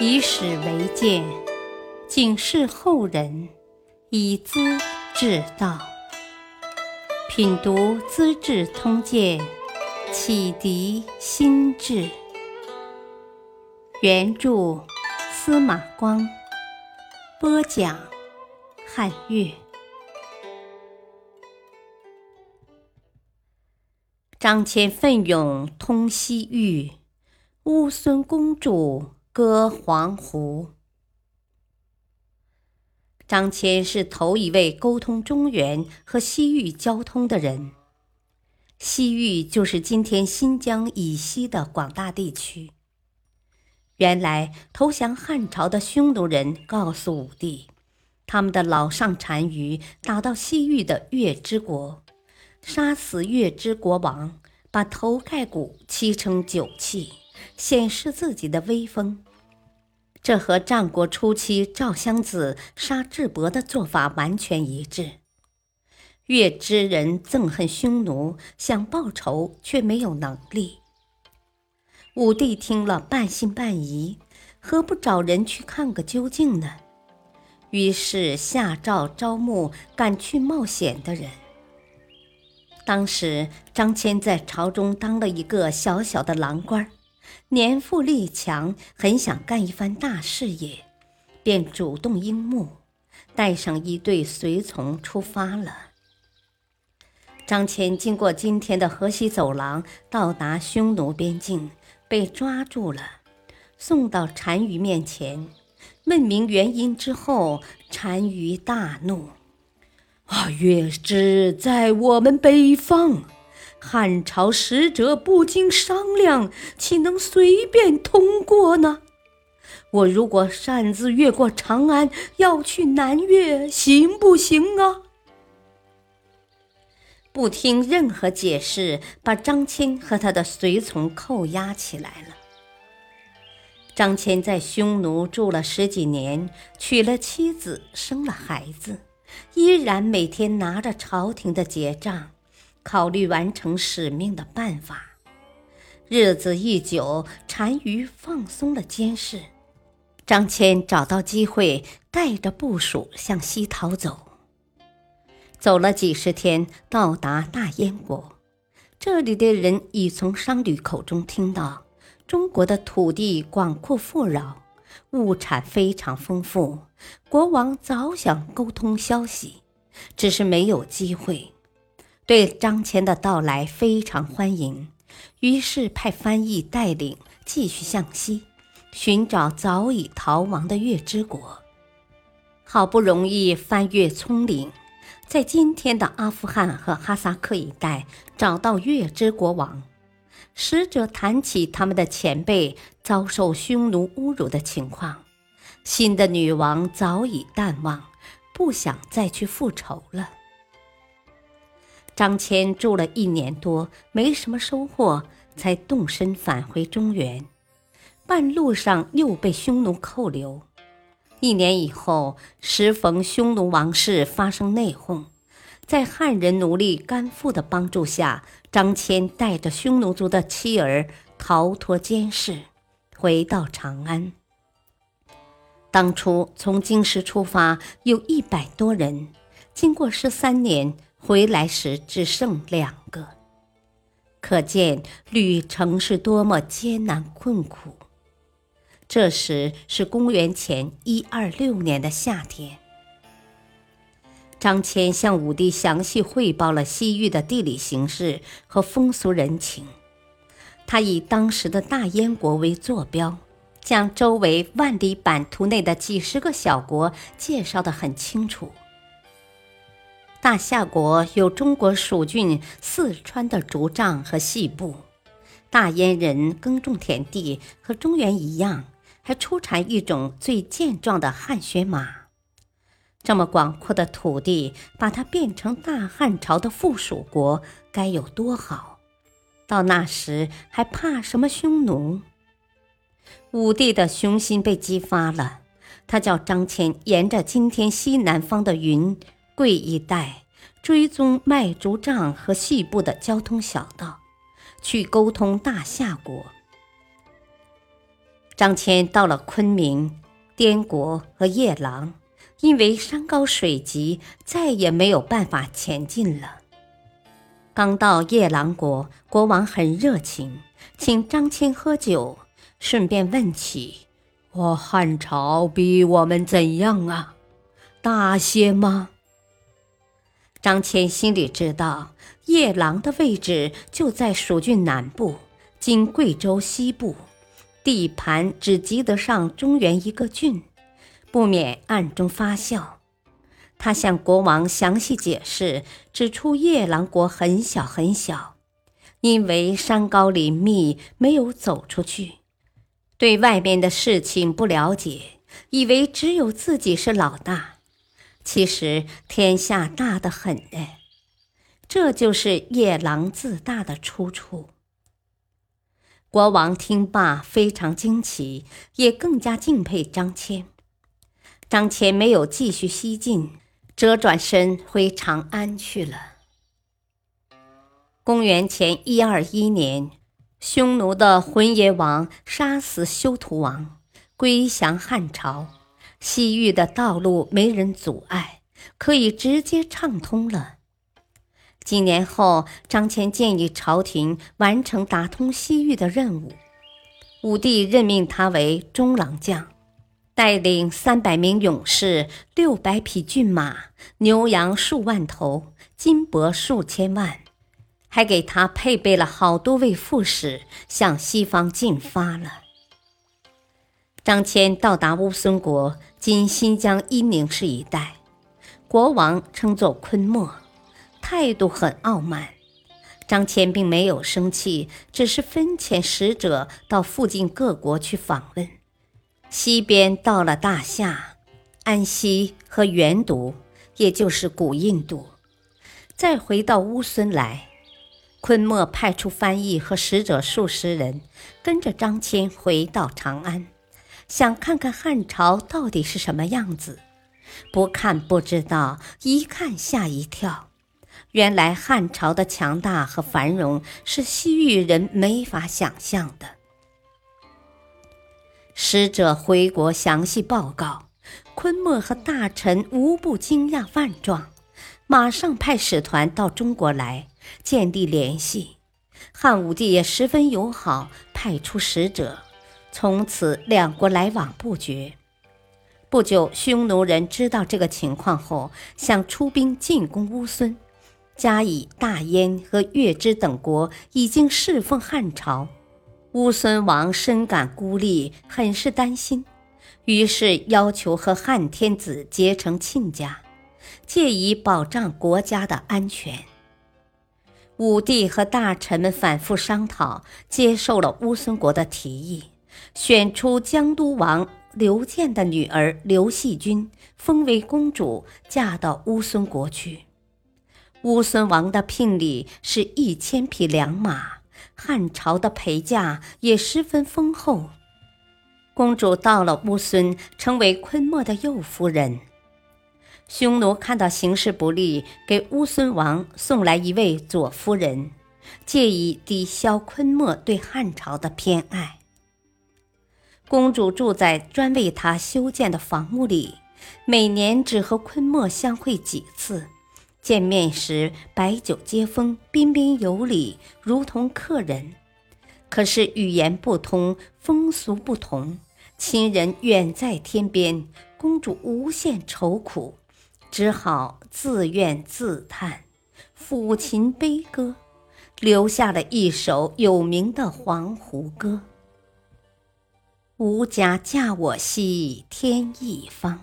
以史为鉴，警示后人，以资治道。品读《资治通鉴》，启迪心智。原著：司马光，播讲：汉乐。张骞奋勇通西域，乌孙公主。歌黄湖。张骞是头一位沟通中原和西域交通的人。西域就是今天新疆以西的广大地区。原来投降汉朝的匈奴人告诉武帝，他们的老上单于打到西域的月之国，杀死月之国王，把头盖骨漆成酒器，显示自己的威风。这和战国初期赵襄子杀智伯的做法完全一致。越之人憎恨匈奴，想报仇却没有能力。武帝听了半信半疑，何不找人去看个究竟呢？于是下诏招募敢去冒险的人。当时张骞在朝中当了一个小小的郎官。年富力强，很想干一番大事业，便主动应募，带上一队随从出发了。张骞经过今天的河西走廊，到达匈奴边境，被抓住了，送到单于面前，问明原因之后，单于大怒：“啊，月之在我们北方。”汉朝使者不经商量，岂能随便通过呢？我如果擅自越过长安，要去南越，行不行啊？不听任何解释，把张骞和他的随从扣押起来了。张骞在匈奴住了十几年，娶了妻子，生了孩子，依然每天拿着朝廷的结账。考虑完成使命的办法，日子一久，单于放松了监视。张骞找到机会，带着部属向西逃走。走了几十天，到达大燕国。这里的人已从商旅口中听到，中国的土地广阔富饶，物产非常丰富。国王早想沟通消息，只是没有机会。对张骞的到来非常欢迎，于是派翻译带领继续向西寻找早已逃亡的月之国。好不容易翻越葱岭，在今天的阿富汗和哈萨克一带找到月之国王。使者谈起他们的前辈遭受匈奴侮辱的情况，新的女王早已淡忘，不想再去复仇了。张骞住了一年多，没什么收获，才动身返回中原。半路上又被匈奴扣留。一年以后，时逢匈奴王室发生内讧，在汉人奴隶甘父的帮助下，张骞带着匈奴族的妻儿逃脱监视，回到长安。当初从京师出发有一百多人，经过十三年。回来时只剩两个，可见旅程是多么艰难困苦。这时是公元前一二六年的夏天，张骞向武帝详细汇报了西域的地理形势和风俗人情。他以当时的大燕国为坐标，将周围万里版图内的几十个小国介绍得很清楚。大夏国有中国蜀郡四川的竹杖和细布，大燕人耕种田地和中原一样，还出产一种最健壮的汗血马。这么广阔的土地，把它变成大汉朝的附属国，该有多好！到那时还怕什么匈奴？武帝的雄心被激发了，他叫张骞沿着今天西南方的云。贵一带追踪卖竹杖和细布的交通小道，去沟通大夏国。张骞到了昆明、滇国和夜郎，因为山高水急，再也没有办法前进了。刚到夜郎国，国王很热情，请张骞喝酒，顺便问起：“我汉朝比我们怎样啊？大些吗？”张骞心里知道，夜郎的位置就在蜀郡南部，今贵州西部。地盘只及得上中原一个郡，不免暗中发笑。他向国王详细解释，指出夜郎国很小很小，因为山高林密，没有走出去，对外面的事情不了解，以为只有自己是老大。其实天下大得很呢，这就是夜郎自大的出处。国王听罢，非常惊奇，也更加敬佩张骞。张骞没有继续西进，折转身回长安去了。公元前一二一年，匈奴的浑邪王杀死修图王，归降汉朝，西域的道路没人阻碍，可以直接畅通了。几年后，张骞建议朝廷完成打通西域的任务，武帝任命他为中郎将，带领三百名勇士、六百匹骏马、牛羊数万头、金帛数千万，还给他配备了好多位副使，向西方进发了。张骞到达乌孙国（今新疆伊宁市一带），国王称作昆莫。态度很傲慢，张骞并没有生气，只是分遣使者到附近各国去访问。西边到了大夏、安息和元都，也就是古印度，再回到乌孙来。昆莫派出翻译和使者数十人，跟着张骞回到长安，想看看汉朝到底是什么样子。不看不知道，一看吓一跳。原来汉朝的强大和繁荣是西域人没法想象的。使者回国详细报告，昆莫和大臣无不惊讶万状，马上派使团到中国来建立联系。汉武帝也十分友好，派出使者，从此两国来往不绝。不久，匈奴人知道这个情况后，想出兵进攻乌孙。加以大燕和月支等国已经侍奉汉朝，乌孙王深感孤立，很是担心，于是要求和汉天子结成亲家，借以保障国家的安全。武帝和大臣们反复商讨，接受了乌孙国的提议，选出江都王刘建的女儿刘细君封为公主，嫁到乌孙国去。乌孙王的聘礼是一千匹良马，汉朝的陪嫁也十分丰厚。公主到了乌孙，成为昆莫的右夫人。匈奴看到形势不利，给乌孙王送来一位左夫人，借以抵消昆莫对汉朝的偏爱。公主住在专为她修建的房屋里，每年只和昆莫相会几次。见面时，摆酒接风，彬彬有礼，如同客人。可是语言不通，风俗不同，亲人远在天边，公主无限愁苦，只好自怨自叹，抚琴悲歌，留下了一首有名的《黄鹄歌》：“吾家嫁我兮天一方，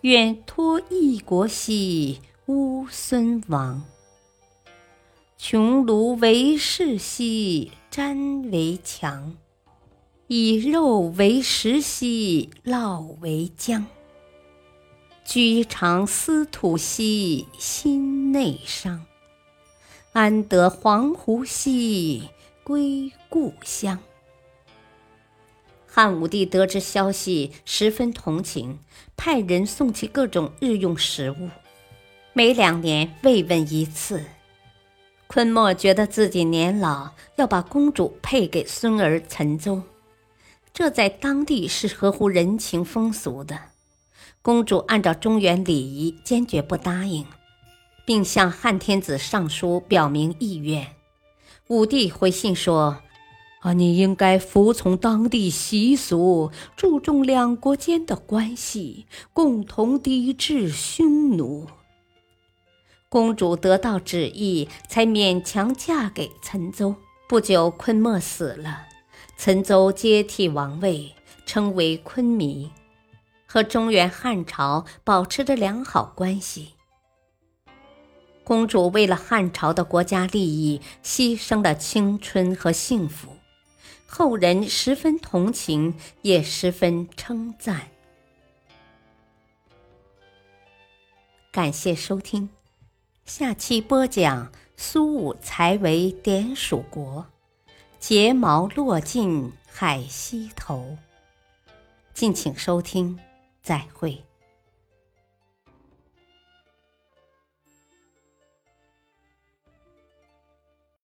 愿托异国兮。”乌孙王，穷庐为室兮瞻为墙，以肉为食兮烙为浆。居长司土兮心内伤，安得黄鹄兮归故乡？汉武帝得知消息，十分同情，派人送去各种日用食物。每两年慰问一次，昆莫觉得自己年老，要把公主配给孙儿陈宗。这在当地是合乎人情风俗的。公主按照中原礼仪，坚决不答应，并向汉天子上书表明意愿。武帝回信说：“啊，你应该服从当地习俗，注重两国间的关系，共同抵制匈奴。”公主得到旨意，才勉强嫁给岑邹。不久，昆莫死了，岑邹接替王位，称为昆弥。和中原汉朝保持着良好关系。公主为了汉朝的国家利益，牺牲了青春和幸福，后人十分同情，也十分称赞。感谢收听，下期播讲苏武才为点蜀国，睫毛落尽海西头。敬请收听。再会。